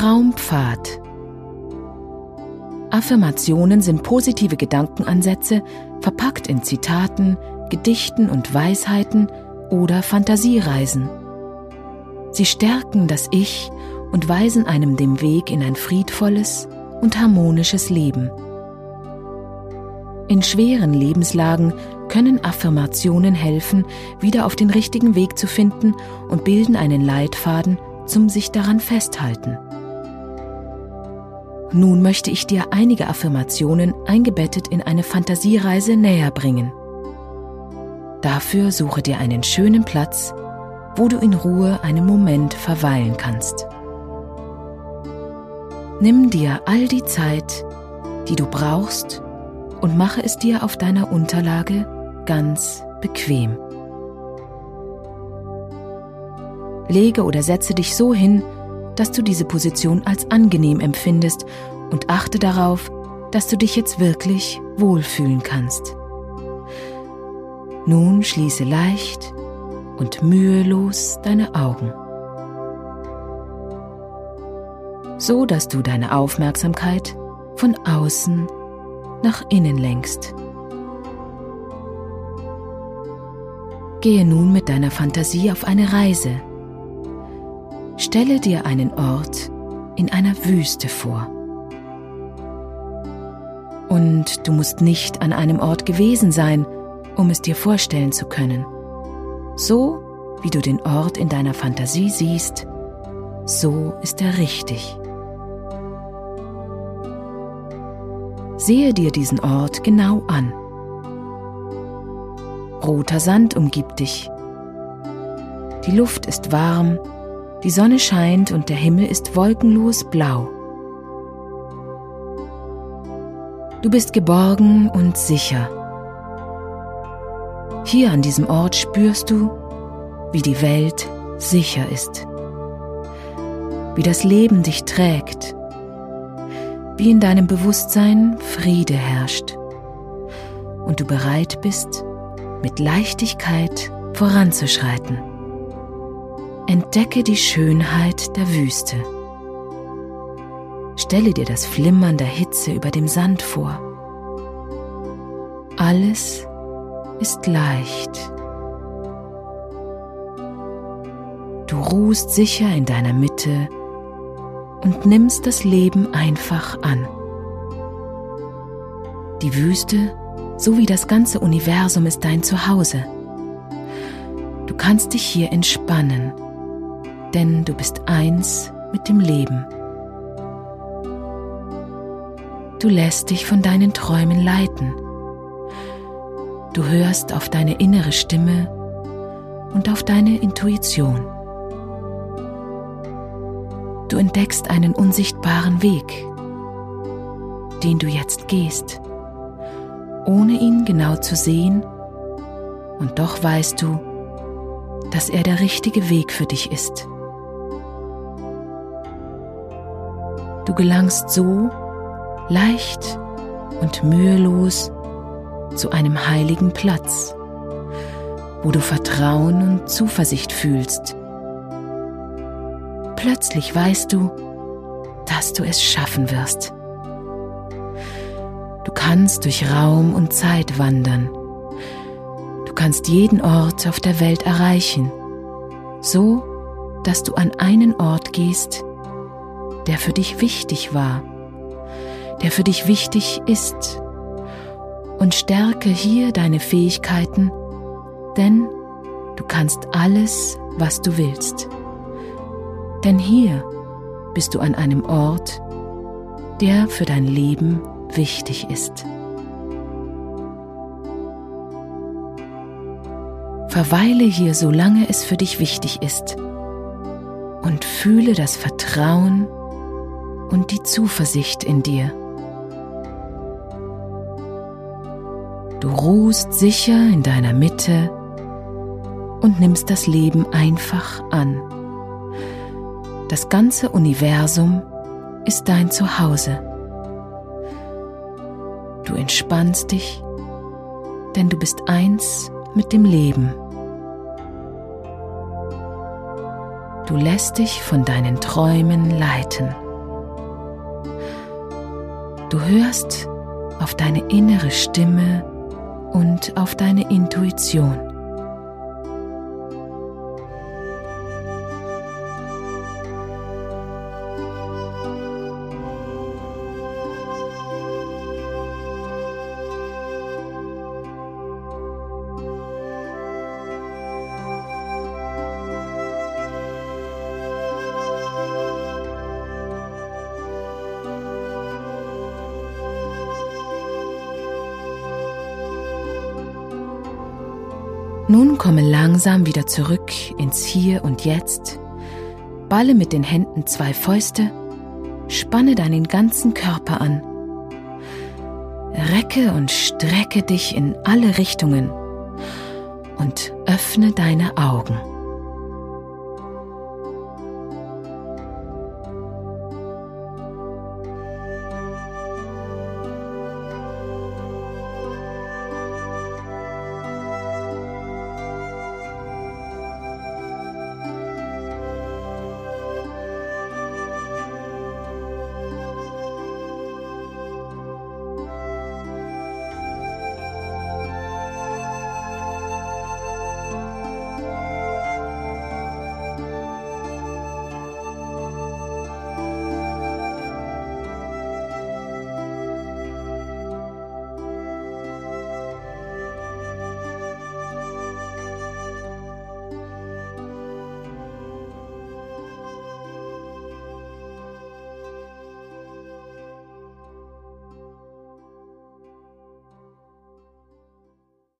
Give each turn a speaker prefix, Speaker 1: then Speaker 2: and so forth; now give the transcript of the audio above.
Speaker 1: Traumpfad. Affirmationen sind positive Gedankenansätze, verpackt in Zitaten, Gedichten und Weisheiten oder Fantasiereisen. Sie stärken das Ich und weisen einem den Weg in ein friedvolles und harmonisches Leben. In schweren Lebenslagen können Affirmationen helfen, wieder auf den richtigen Weg zu finden und bilden einen Leitfaden zum sich daran festhalten. Nun möchte ich dir einige Affirmationen eingebettet in eine Fantasiereise näher bringen. Dafür suche dir einen schönen Platz, wo du in Ruhe einen Moment verweilen kannst. Nimm dir all die Zeit, die du brauchst, und mache es dir auf deiner Unterlage ganz bequem. Lege oder setze dich so hin, dass du diese Position als angenehm empfindest und achte darauf, dass du dich jetzt wirklich wohlfühlen kannst. Nun schließe leicht und mühelos deine Augen, so dass du deine Aufmerksamkeit von außen nach innen lenkst. Gehe nun mit deiner Fantasie auf eine Reise. Stelle dir einen Ort in einer Wüste vor. Und du musst nicht an einem Ort gewesen sein, um es dir vorstellen zu können. So wie du den Ort in deiner Fantasie siehst, so ist er richtig. Sehe dir diesen Ort genau an. Roter Sand umgibt dich. Die Luft ist warm, die Sonne scheint und der Himmel ist wolkenlos blau. Du bist geborgen und sicher. Hier an diesem Ort spürst du, wie die Welt sicher ist, wie das Leben dich trägt, wie in deinem Bewusstsein Friede herrscht und du bereit bist, mit Leichtigkeit voranzuschreiten. Entdecke die Schönheit der Wüste. Stelle dir das Flimmern der Hitze über dem Sand vor. Alles ist leicht. Du ruhst sicher in deiner Mitte und nimmst das Leben einfach an. Die Wüste sowie das ganze Universum ist dein Zuhause. Du kannst dich hier entspannen, denn du bist eins mit dem Leben. Du lässt dich von deinen Träumen leiten. Du hörst auf deine innere Stimme und auf deine Intuition. Du entdeckst einen unsichtbaren Weg, den du jetzt gehst ohne ihn genau zu sehen, und doch weißt du, dass er der richtige Weg für dich ist. Du gelangst so leicht und mühelos zu einem heiligen Platz, wo du Vertrauen und Zuversicht fühlst. Plötzlich weißt du, dass du es schaffen wirst. Du kannst durch Raum und Zeit wandern. Du kannst jeden Ort auf der Welt erreichen, so dass du an einen Ort gehst, der für dich wichtig war, der für dich wichtig ist und stärke hier deine Fähigkeiten, denn du kannst alles, was du willst. Denn hier bist du an einem Ort, der für dein Leben wichtig ist. Verweile hier, solange es für dich wichtig ist und fühle das Vertrauen und die Zuversicht in dir. Du ruhst sicher in deiner Mitte und nimmst das Leben einfach an. Das ganze Universum ist dein Zuhause. Du entspannst dich, denn du bist eins mit dem Leben. Du lässt dich von deinen Träumen leiten. Du hörst auf deine innere Stimme und auf deine Intuition. Nun komme langsam wieder zurück ins Hier und Jetzt, balle mit den Händen zwei Fäuste, spanne deinen ganzen Körper an, recke und strecke dich in alle Richtungen. Und öffne deine Augen.